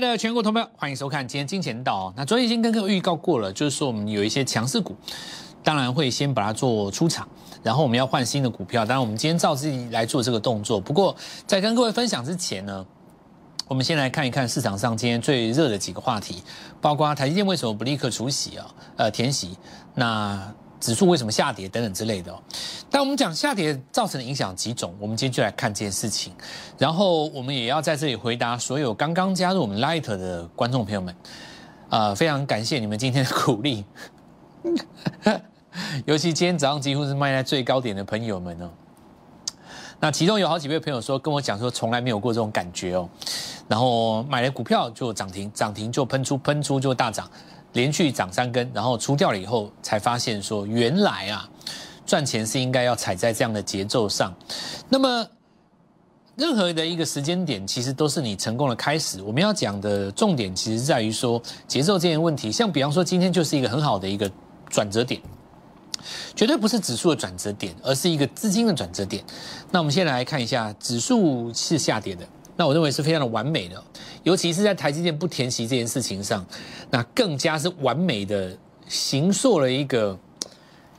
的全国投票，欢迎收看今天金钱道。那昨天已经跟各位预告过了，就是说我们有一些强势股，当然会先把它做出场，然后我们要换新的股票。当然，我们今天照自己来做这个动作。不过，在跟各位分享之前呢，我们先来看一看市场上今天最热的几个话题，包括台积电为什么不立刻除息啊？呃，填息。那指数为什么下跌等等之类的。但我们讲下跌造成的影响几种，我们今天就来看这件事情。然后我们也要在这里回答所有刚刚加入我们 Light 的观众朋友们，呃，非常感谢你们今天的鼓励，尤其今天早上几乎是卖在最高点的朋友们呢。那其中有好几位朋友说跟我讲说从来没有过这种感觉哦，然后买了股票就涨停，涨停就喷出，喷出就大涨。连续涨三根，然后出掉了以后，才发现说原来啊，赚钱是应该要踩在这样的节奏上。那么，任何的一个时间点，其实都是你成功的开始。我们要讲的重点，其实在于说节奏这件问题。像比方说，今天就是一个很好的一个转折点，绝对不是指数的转折点，而是一个资金的转折点。那我们先来看一下，指数是下跌的。那我认为是非常的完美的，尤其是在台积电不填息这件事情上，那更加是完美的行塑了一个，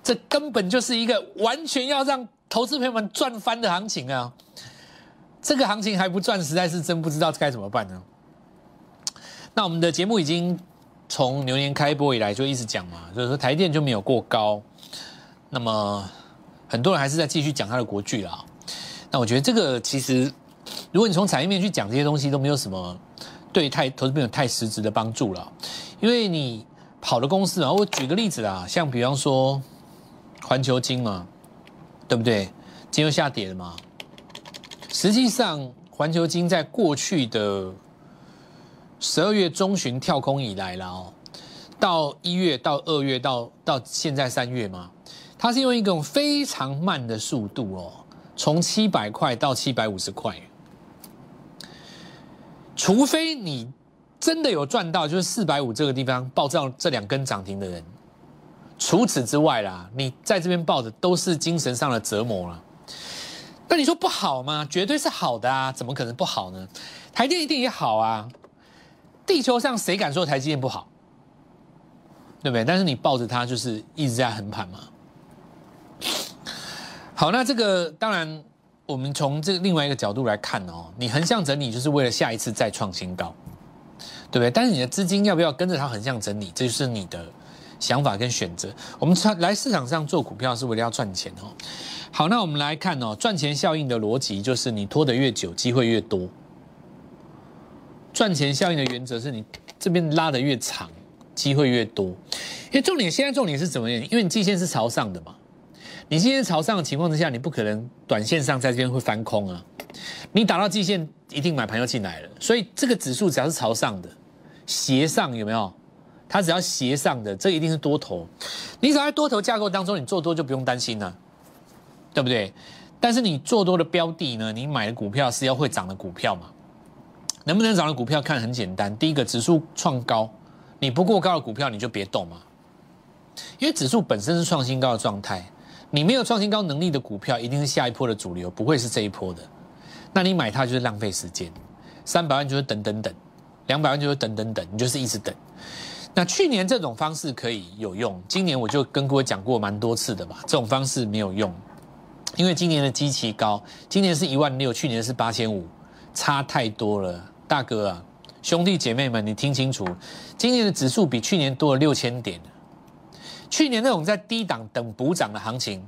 这根本就是一个完全要让投资朋友们赚翻的行情啊！这个行情还不赚，实在是真不知道该怎么办呢。那我们的节目已经从牛年开播以来就一直讲嘛，就是说台电就没有过高，那么很多人还是在继续讲它的国剧啦。那我觉得这个其实。如果你从产业面去讲这些东西，都没有什么对太投资朋友太实质的帮助了，因为你跑的公司啊，我举个例子啊，像比方说环球金嘛，对不对？金又下跌了嘛。实际上，环球金在过去的十二月中旬跳空以来了哦，到一月到二月到到现在三月嘛，它是用一种非常慢的速度哦，从七百块到七百五十块。除非你真的有赚到，就是四百五这个地方爆照这两根涨停的人，除此之外啦，你在这边抱的都是精神上的折磨了。那你说不好吗？绝对是好的啊，怎么可能不好呢？台电一定也好啊。地球上谁敢说台积电不好？对不对？但是你抱着它就是一直在横盘嘛。好，那这个当然。我们从这个另外一个角度来看哦，你横向整理就是为了下一次再创新高，对不对？但是你的资金要不要跟着它横向整理，这就是你的想法跟选择。我们来市场上做股票是为了要赚钱哦。好，那我们来看哦，赚钱效应的逻辑就是你拖得越久，机会越多。赚钱效应的原则是你这边拉得越长，机会越多。因为重点现在重点是怎么样？因为你季线是朝上的嘛。你今天朝上的情况之下，你不可能短线上在这边会翻空啊！你打到季线，一定买盘要进来了。所以这个指数只要是朝上的，斜上有没有？它只要斜上的，这一定是多头。你只要在多头架构当中，你做多就不用担心了，对不对？但是你做多的标的呢？你买的股票是要会涨的股票嘛？能不能涨的股票看很简单，第一个指数创高，你不过高的股票你就别动嘛，因为指数本身是创新高的状态。你没有创新高能力的股票，一定是下一波的主流，不会是这一波的。那你买它就是浪费时间，三百万就是等等等，两百万就是等等等，你就是一直等。那去年这种方式可以有用，今年我就跟各位讲过蛮多次的嘛，这种方式没有用，因为今年的基期高，今年是一万六，去年是八千五，差太多了。大哥啊，兄弟姐妹们，你听清楚，今年的指数比去年多了六千点。去年那种在低档等补涨的行情，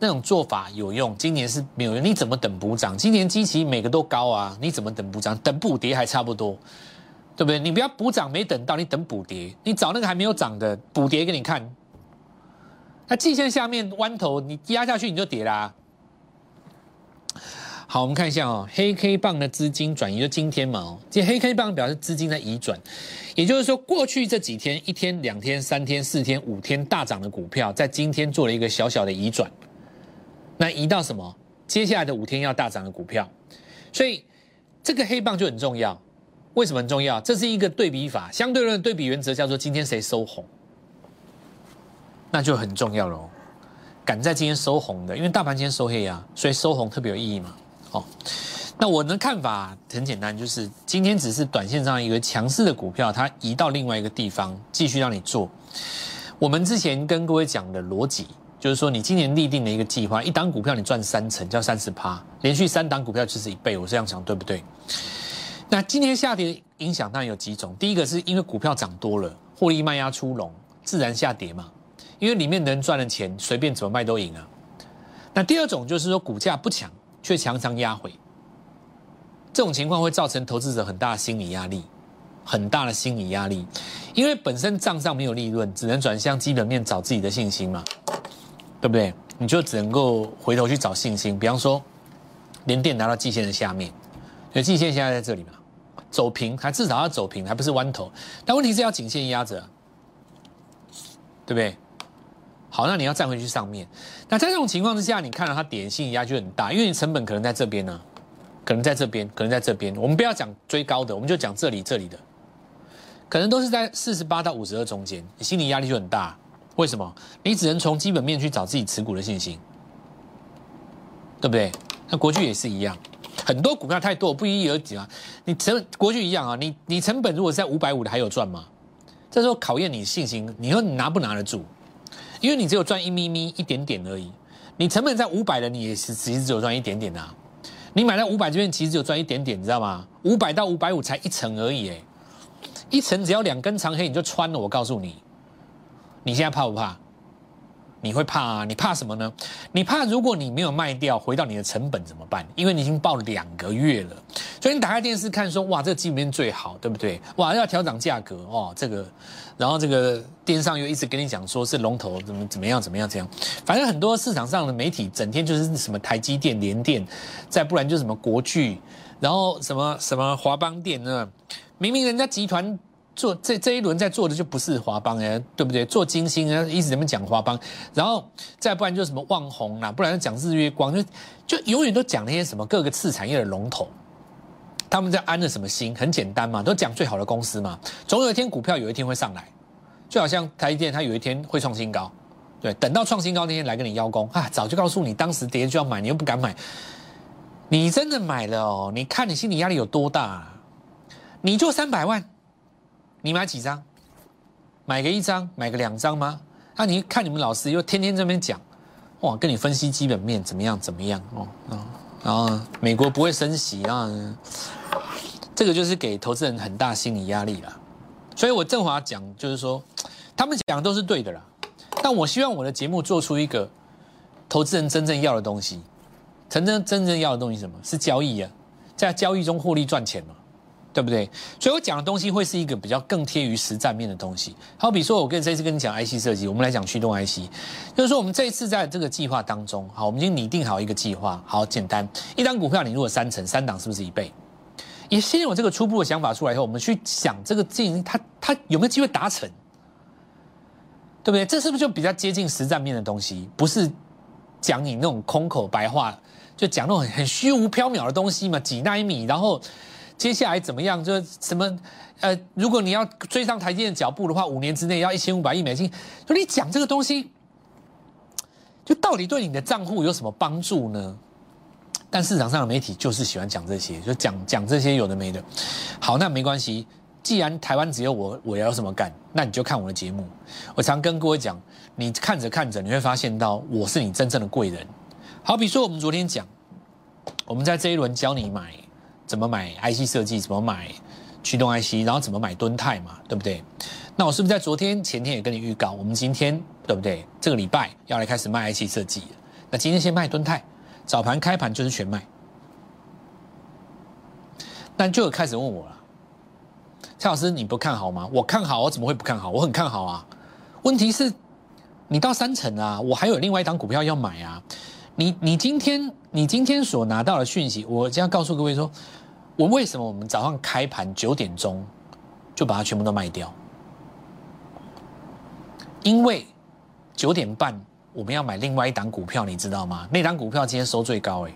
那种做法有用，今年是没有用。你怎么等补涨？今年基期每个都高啊，你怎么等补涨？等补跌还差不多，对不对？你不要补涨没等到，你等补跌，你找那个还没有涨的补跌给你看。那季线下面弯头，你压下去你就跌啦。好，我们看一下哦，黑 K 棒的资金转移就今天嘛哦，这黑 K 棒表示资金在移转，也就是说过去这几天一天、两天、三天、四天、五天大涨的股票，在今天做了一个小小的移转，那移到什么？接下来的五天要大涨的股票，所以这个黑棒就很重要。为什么很重要？这是一个对比法，相对论对比原则叫做今天谁收红，那就很重要喽。赶在今天收红的，因为大盘今天收黑啊，所以收红特别有意义嘛。哦，那我的看法很简单，就是今天只是短线上一个强势的股票，它移到另外一个地方继续让你做。我们之前跟各位讲的逻辑，就是说你今年立定的一个计划，一档股票你赚三成，叫三十趴，连续三档股票就是一倍，我这样想对不对？那今天下跌影响当然有几种，第一个是因为股票涨多了，获利卖压出笼，自然下跌嘛。因为里面能赚的钱，随便怎么卖都赢啊。那第二种就是说股价不强，却常常压回，这种情况会造成投资者很大的心理压力，很大的心理压力。因为本身账上没有利润，只能转向基本面找自己的信心嘛，对不对？你就只能够回头去找信心，比方说连电拿到季线的下面，所以季线现在在这里嘛，走平，还至少要走平，还不是弯头。但问题是要颈线压着，对不对？好，那你要站回去上面。那在这种情况之下，你看到它点性压就很大，因为你成本可能在这边呢，可能在这边，可能在这边。我们不要讲追高的，我们就讲这里这里的，可能都是在四十八到五十二中间，你心理压力就很大。为什么？你只能从基本面去找自己持股的信心，对不对？那国巨也是一样，很多股票太多，不一而举啊。你成国巨一样啊，你你成本如果是在五百五的，还有赚吗？这时候考验你信心，你说你拿不拿得住？因为你只有赚一咪咪一点点而已，你成本在五百的，你也是其实只有赚一点点啊。你买在五百这边，其实只有赚一点点，你知道吗？五百到五百五才一层而已，哎，一层只要两根长黑你就穿了。我告诉你，你现在怕不怕？你会怕啊？你怕什么呢？你怕如果你没有卖掉，回到你的成本怎么办？因为你已经报两个月了，所以你打开电视看说，哇，这个基本面最好，对不对？哇，要调涨价格哦，这个，然后这个电视上又一直跟你讲说是龙头怎么怎么样怎么样这样，反正很多市场上的媒体整天就是什么台积电、联电，再不然就什么国巨，然后什么什么华邦电呢？明明人家集团。做这这一轮在做的就不是华邦哎，对不对？做金星啊，一直在那讲华邦，然后再不然就什么旺宏啦，不然就讲日月光，就就永远都讲那些什么各个次产业的龙头，他们在安了什么心？很简单嘛，都讲最好的公司嘛，总有一天股票有一天会上来，就好像台积电，它有一天会创新高，对，等到创新高那天来跟你邀功啊，早就告诉你当时跌就要买，你又不敢买，你真的买了哦？你看你心理压力有多大？你就三百万。你买几张？买个一张，买个两张吗？那你看你们老师又天天这边讲，哇，跟你分析基本面怎么样怎么样哦，然后美国不会升息啊，这个就是给投资人很大心理压力了。所以我正华讲就是说，他们讲的都是对的啦，但我希望我的节目做出一个投资人真正要的东西，真正真正要的东西什么是交易啊，在交易中获利赚钱嘛。对不对？所以我讲的东西会是一个比较更贴于实战面的东西。好比说，我跟这次跟你讲 IC 设计，我们来讲驱动 IC，就是说我们这一次在这个计划当中，好，我们已经拟定好一个计划，好简单，一张股票你如果三成三档是不是一倍？也先有这个初步的想法出来以后，我们去想这个进它它有没有机会达成？对不对？这是不是就比较接近实战面的东西？不是讲你那种空口白话，就讲那种很虚无缥缈的东西嘛？几纳米，然后。接下来怎么样？就什么？呃，如果你要追上台积电的脚步的话，五年之内要一千五百亿美金。就你讲这个东西，就到底对你的账户有什么帮助呢？但市场上的媒体就是喜欢讲这些，就讲讲这些有的没的。好，那没关系。既然台湾只有我，我要什么干？那你就看我的节目。我常跟各位讲，你看着看着，你会发现到我是你真正的贵人。好比说，我们昨天讲，我们在这一轮教你买。怎么买 IC 设计？怎么买驱动 IC？然后怎么买敦泰嘛？对不对？那我是不是在昨天、前天也跟你预告，我们今天对不对？这个礼拜要来开始卖 IC 设计那今天先卖敦泰，早盘开盘就是全卖。那就有开始问我了，蔡老师你不看好吗？我看好，我怎么会不看好？我很看好啊。问题是，你到三成啊，我还有另外一档股票要买啊。你你今天你今天所拿到的讯息，我将告诉各位说，我为什么我们早上开盘九点钟就把它全部都卖掉？因为九点半我们要买另外一档股票，你知道吗？那档股票今天收最高哎，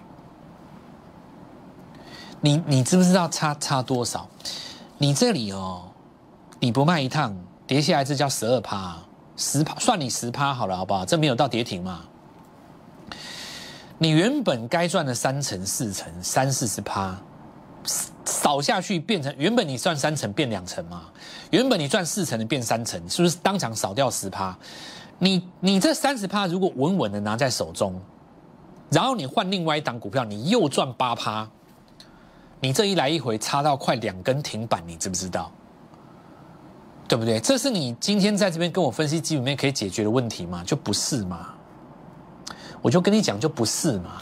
你你知不知道差差多少？你这里哦，你不卖一趟，跌下来这叫十二趴，十趴算你十趴好了，好不好？这没有到跌停嘛。你原本该赚的三成、四成、三四十趴，扫下去变成原本你赚三成变两成嘛？原本你赚四成的变三成，是不是当场扫掉十趴？你你这三十趴如果稳稳的拿在手中，然后你换另外一档股票，你又赚八趴，你这一来一回差到快两根停板，你知不知道？对不对？这是你今天在这边跟我分析基本面可以解决的问题吗？就不是嘛？我就跟你讲，就不是嘛？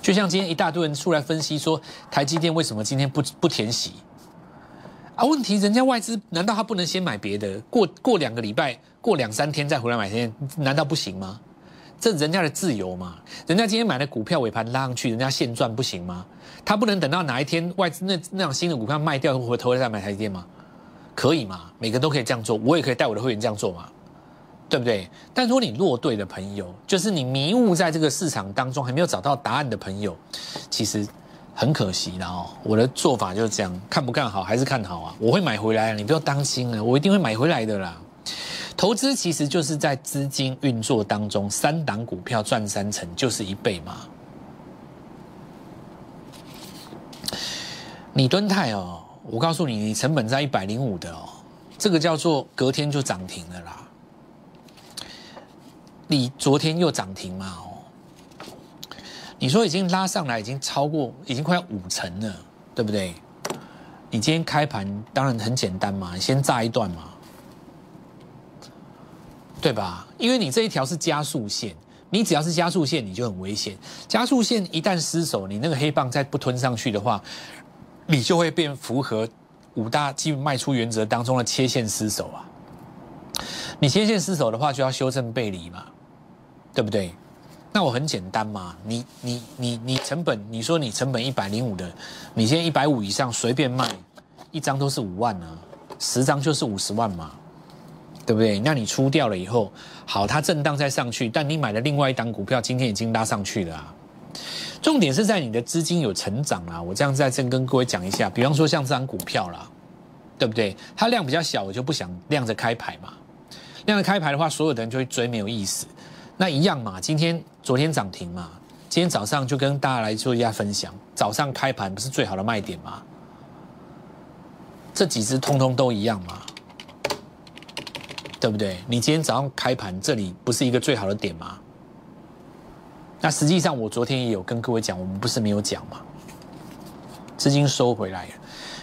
就像今天一大堆人出来分析说，台积电为什么今天不不填息？啊，问题人家外资难道他不能先买别的？过过两个礼拜，过两三天再回来买天，难道不行吗？这人家的自由嘛。人家今天买的股票尾盘拉上去，人家现赚不行吗？他不能等到哪一天外资那那样新的股票卖掉，回头再买台积电吗？可以嘛？每个都可以这样做，我也可以带我的会员这样做嘛。对不对？但如果你落队的朋友，就是你迷雾在这个市场当中还没有找到答案的朋友，其实很可惜的哦。我的做法就是这样，看不看好还是看好啊？我会买回来，你不要担心了，我一定会买回来的啦。投资其实就是在资金运作当中，三档股票赚三成就是一倍嘛。你敦泰哦，我告诉你，你成本在一百零五的哦，这个叫做隔天就涨停了啦。你昨天又涨停嘛？哦，你说已经拉上来，已经超过，已经快要五成了，对不对？你今天开盘当然很简单嘛，先炸一段嘛，对吧？因为你这一条是加速线，你只要是加速线，你就很危险。加速线一旦失守，你那个黑棒再不吞上去的话，你就会变符合五大基本卖出原则当中的切线失守啊。你切线失守的话，就要修正背离嘛。对不对？那我很简单嘛，你你你你成本，你说你成本一百零五的，你现在一百五以上随便卖，一张都是五万啊，十张就是五十万嘛，对不对？那你出掉了以后，好，它震荡再上去，但你买的另外一档股票今天已经拉上去了啊。重点是在你的资金有成长啦，我这样再正跟各位讲一下，比方说像这张股票啦，对不对？它量比较小，我就不想亮着开牌嘛，亮着开牌的话，所有的人就会追，没有意思。那一样嘛，今天、昨天涨停嘛，今天早上就跟大家来做一下分享。早上开盘不是最好的卖点吗？这几只通通都一样嘛，对不对？你今天早上开盘这里不是一个最好的点吗？那实际上我昨天也有跟各位讲，我们不是没有讲嘛，资金收回来了。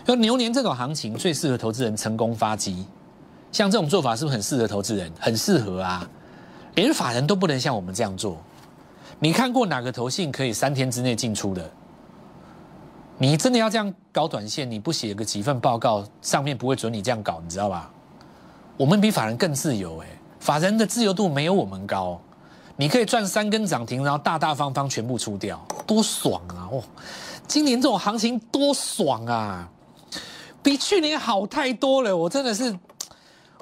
说牛年这种行情最适合投资人成功发机，像这种做法是不是很适合投资人？很适合啊。连法人都不能像我们这样做，你看过哪个投信可以三天之内进出的？你真的要这样搞短线，你不写个几份报告，上面不会准你这样搞，你知道吧？我们比法人更自由，哎，法人的自由度没有我们高，你可以赚三根涨停，然后大大方方全部出掉，多爽啊！哦，今年这种行情多爽啊，比去年好太多了，我真的是，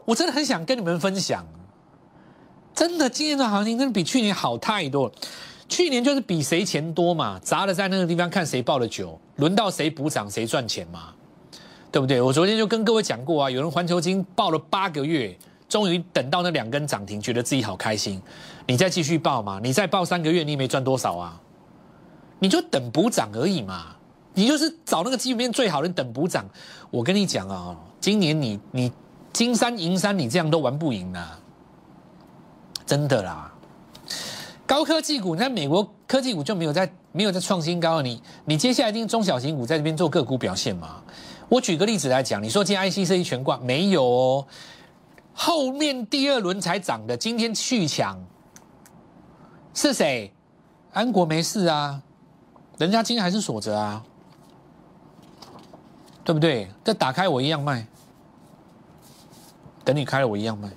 我真的很想跟你们分享。真的，今年的行情真的比去年好太多了。去年就是比谁钱多嘛，砸了在那个地方看谁报的久，轮到谁补涨谁赚钱嘛，对不对？我昨天就跟各位讲过啊，有人环球金报了八个月，终于等到那两根涨停，觉得自己好开心。你再继续报嘛，你再报三个月，你也没赚多少啊？你就等补涨而已嘛，你就是找那个基本面最好的等补涨。我跟你讲啊，今年你你金山银山，你这样都玩不赢的。真的啦，高科技股，你看美国科技股就没有在没有在创新高，你你接下来一定中小型股在这边做个股表现嘛？我举个例子来讲，你说今天 IC 设计全挂没有哦，后面第二轮才涨的，今天续抢是谁？安国没事啊，人家今天还是锁着啊，对不对？这打开我一样卖，等你开了我一样卖。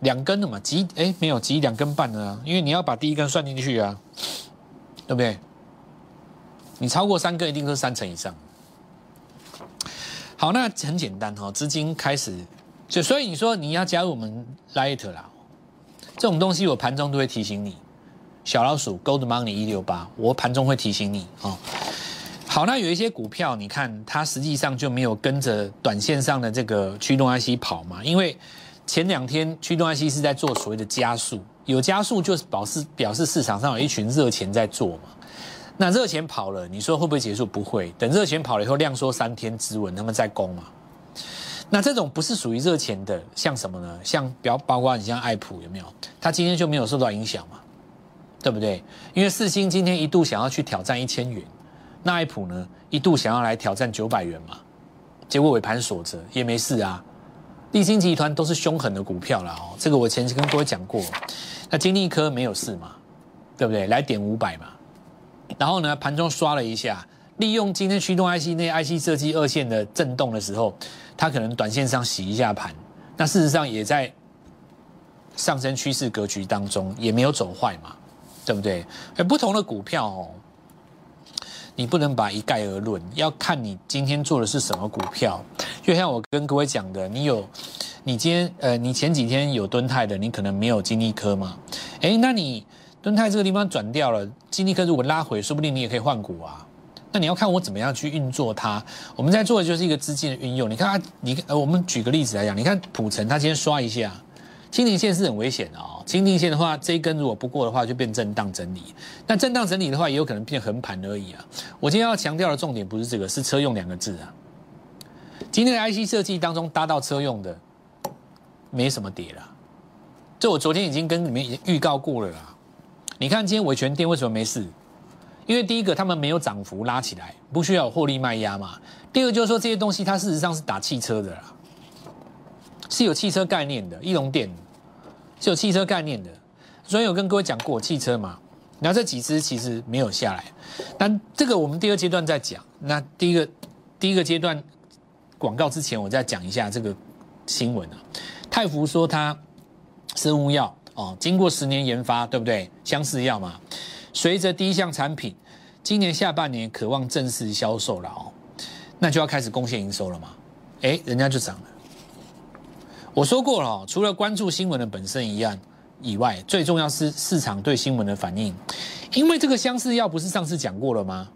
两根的嘛，急哎没有急两根半的啊，因为你要把第一根算进去啊，对不对？你超过三根一定是三成以上。好，那很简单哈，资金开始就所以你说你要加入我们 Light 啦，这种东西我盘中都会提醒你，小老鼠 Gold Money 一六八，我盘中会提醒你哦。好，那有一些股票你看它实际上就没有跟着短线上的这个驱动 IC 跑嘛，因为。前两天驱动 IC 是在做所谓的加速，有加速就是表示表示市场上有一群热钱在做嘛。那热钱跑了，你说会不会结束？不会。等热钱跑了以后，量缩三天止稳，他们再攻嘛。那这种不是属于热钱的，像什么呢？像表包括你像爱普有没有？它今天就没有受到影响嘛，对不对？因为四星今天一度想要去挑战一千元，那爱普呢一度想要来挑战九百元嘛，结果尾盘锁着也没事啊。立新集团都是凶狠的股票了哦，这个我前期跟各位讲过。那金利科没有事嘛，对不对？来点五百嘛，然后呢盘中刷了一下，利用今天驱动 IC 那 IC 设计二线的震动的时候，它可能短线上洗一下盘。那事实上也在上升趋势格局当中，也没有走坏嘛，对不对？而不同的股票哦。你不能把一概而论，要看你今天做的是什么股票。就像我跟各位讲的，你有，你今天呃，你前几天有蹲泰的，你可能没有金利科嘛？哎，那你蹲泰这个地方转掉了，金利科如果拉回，说不定你也可以换股啊。那你要看我怎么样去运作它。我们在做的就是一个资金的运用。你看，你呃，我们举个例子来讲，你看普城，它今天刷一下。清零线是很危险的哦，清零线的话，这一根如果不过的话，就变震荡整理。那震荡整理的话，也有可能变横盘而已啊。我今天要强调的重点不是这个，是车用两个字啊。今天的 IC 设计当中搭到车用的，没什么跌了。这我昨天已经跟你们预告过了啦。你看今天维权店为什么没事？因为第一个他们没有涨幅拉起来，不需要有获利卖压嘛。第二就是说这些东西它事实上是打汽车的啦。是有汽车概念的，翼龙电是有汽车概念的，所以有跟各位讲过汽车嘛。然后这几只其实没有下来，但这个我们第二阶段再讲。那第一个第一个阶段广告之前，我再讲一下这个新闻啊。泰福说它生物药哦，经过十年研发，对不对？相似药嘛，随着第一项产品今年下半年渴望正式销售了哦，那就要开始贡献营收了嘛。哎，人家就涨了。我说过了，除了关注新闻的本身一样以外，最重要是市场对新闻的反应。因为这个相似药不是上次讲过了吗？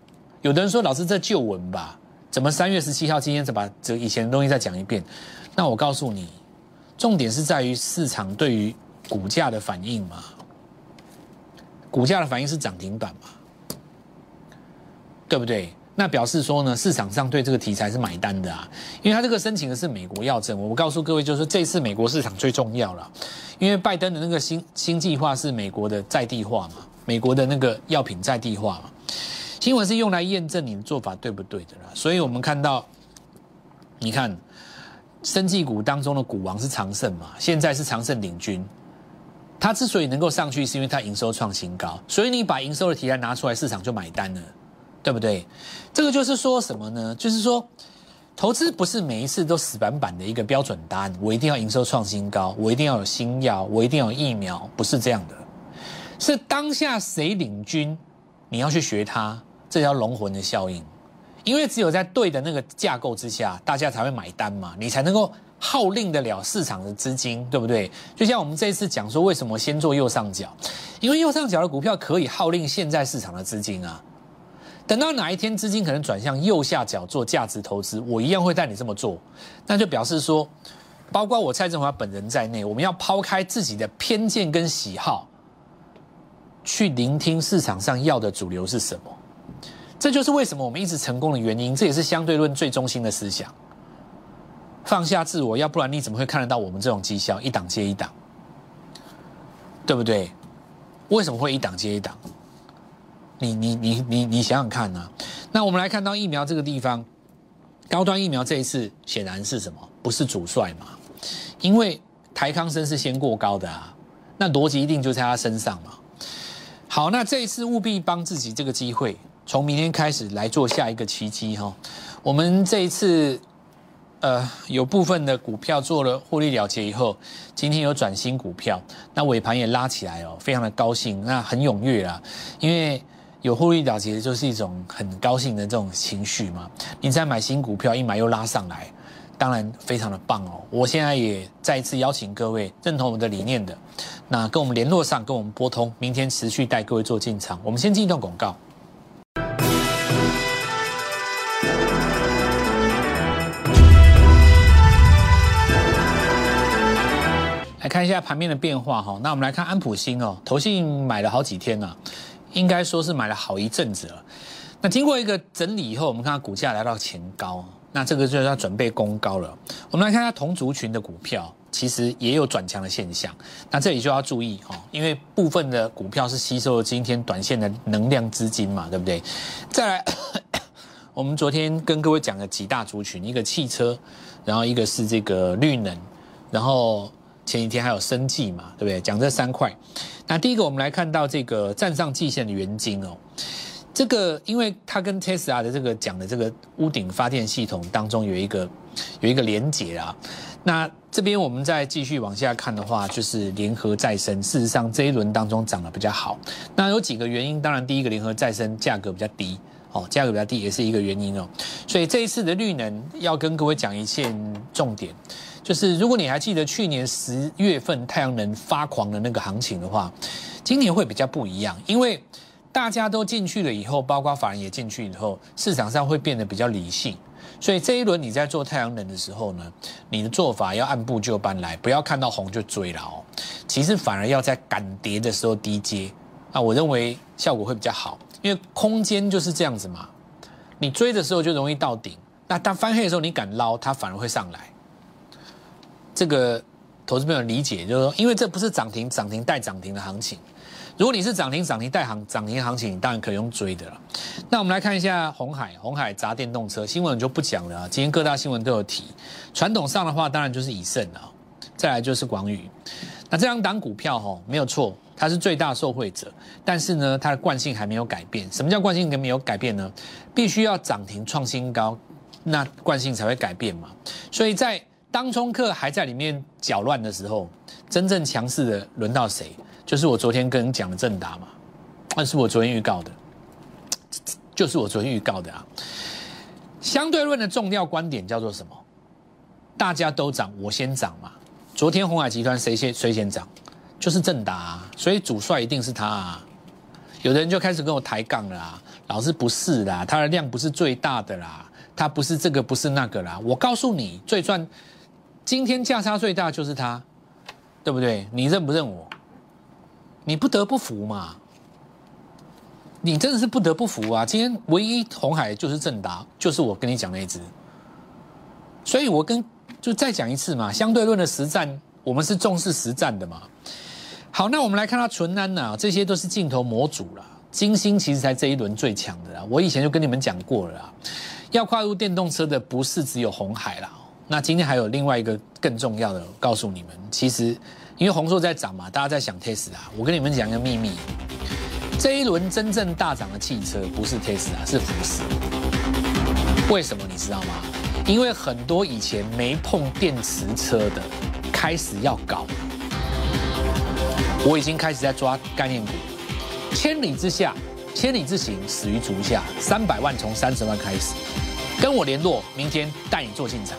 有的人说老师这旧闻吧，怎么三月十七号今天再把这以前的东西再讲一遍？那我告诉你，重点是在于市场对于股价的反应嘛。股价的反应是涨停板嘛，对不对？那表示说呢，市场上对这个题材是买单的啊，因为他这个申请的是美国药证。我告诉各位，就是这次美国市场最重要了，因为拜登的那个新新计划是美国的在地化嘛，美国的那个药品在地化嘛。新闻是用来验证你的做法对不对的啦。所以我们看到，你看，生技股当中的股王是长盛嘛，现在是长盛领军。它之所以能够上去，是因为它营收创新高，所以你把营收的提案拿出来，市场就买单了。对不对？这个就是说什么呢？就是说，投资不是每一次都死板板的一个标准答案。我一定要营收创新高，我一定要有新药，我一定要有疫苗，不是这样的。是当下谁领军，你要去学它，这叫龙魂的效应。因为只有在对的那个架构之下，大家才会买单嘛，你才能够号令得了市场的资金，对不对？就像我们这一次讲说，为什么先做右上角？因为右上角的股票可以号令现在市场的资金啊。等到哪一天资金可能转向右下角做价值投资，我一样会带你这么做。那就表示说，包括我蔡振华本人在内，我们要抛开自己的偏见跟喜好，去聆听市场上要的主流是什么。这就是为什么我们一直成功的原因。这也是相对论最中心的思想：放下自我，要不然你怎么会看得到我们这种绩效一档接一档？对不对？为什么会一档接一档？你你你你你想想看呐，那我们来看到疫苗这个地方，高端疫苗这一次显然是什么？不是主帅嘛？因为台康生是先过高的啊，那逻辑一定就在他身上嘛。好，那这一次务必帮自己这个机会，从明天开始来做下一个奇迹哈。我们这一次呃有部分的股票做了获利了结以后，今天有转新股票，那尾盘也拉起来哦，非常的高兴，那很踊跃啦，因为。有获利了结，就是一种很高兴的这种情绪嘛。你再买新股票，一买又拉上来，当然非常的棒哦。我现在也再一次邀请各位认同我们的理念的，那跟我们联络上，跟我们拨通，明天持续带各位做进场。我们先进一段广告。看一下盘面的变化哈。那我们来看安普新哦，投信买了好几天了，应该说是买了好一阵子了。那经过一个整理以后，我们看到股价来到前高，那这个就是要准备攻高了。我们来看一下同族群的股票，其实也有转强的现象。那这里就要注意哈，因为部分的股票是吸收了今天短线的能量资金嘛，对不对？再来，我们昨天跟各位讲的几大族群，一个汽车，然后一个是这个绿能，然后前几天还有生计嘛，对不对？讲这三块。那第一个，我们来看到这个站上季线的原金哦。这个，因为它跟 Tesla 的这个讲的这个屋顶发电系统当中有一个有一个连结啊。那这边我们再继续往下看的话，就是联合再生，事实上这一轮当中涨得比较好。那有几个原因，当然第一个联合再生价格比较低，哦，价格比较低也是一个原因哦。所以这一次的绿能要跟各位讲一件重点，就是如果你还记得去年十月份太阳能发狂的那个行情的话，今年会比较不一样，因为。大家都进去了以后，包括法人也进去以后，市场上会变得比较理性。所以这一轮你在做太阳能的时候呢，你的做法要按部就班来，不要看到红就追了哦。其实反而要在赶跌的时候低接，啊，我认为效果会比较好，因为空间就是这样子嘛。你追的时候就容易到顶，那当翻黑的时候你敢捞，它反而会上来。这个投资朋友理解就是说，因为这不是涨停涨停带涨停的行情。如果你是涨停涨停带行涨停行情，当然可以用追的了。那我们来看一下红海，红海砸电动车新闻就不讲了。今天各大新闻都有提。传统上的话，当然就是以盛啊，再来就是广宇。那这两档股票哈，没有错，它是最大受惠者。但是呢，它的惯性还没有改变。什么叫惯性没有改变呢？必须要涨停创新高，那惯性才会改变嘛。所以在当冲客还在里面搅乱的时候，真正强势的轮到谁？就是我昨天跟你讲的正达嘛，那是我昨天预告的，就是我昨天预告的啊。相对论的重要观点叫做什么？大家都涨，我先涨嘛。昨天红海集团谁先谁先涨？就是正达，所以主帅一定是他。啊。有的人就开始跟我抬杠了啊，老师不是啦，他的量不是最大的啦，他不是这个不是那个啦。我告诉你，最赚，今天价差最大就是它，对不对？你认不认我？你不得不服嘛？你真的是不得不服啊！今天唯一红海就是正达，就是我跟你讲那一只。所以我跟就再讲一次嘛，相对论的实战，我们是重视实战的嘛。好，那我们来看它纯安呐，这些都是镜头模组啦。金星其实才这一轮最强的啦，我以前就跟你们讲过了啦。要跨入电动车的不是只有红海啦，那今天还有另外一个更重要的，告诉你们，其实。因为红硕在涨嘛，大家在想 Tesla。我跟你们讲一个秘密，这一轮真正大涨的汽车不是 Tesla，是福斯。为什么你知道吗？因为很多以前没碰电池车的开始要搞。我已经开始在抓概念股。千里之下，千里之行，始于足下。三百万从三十万开始，跟我联络，明天带你做进场。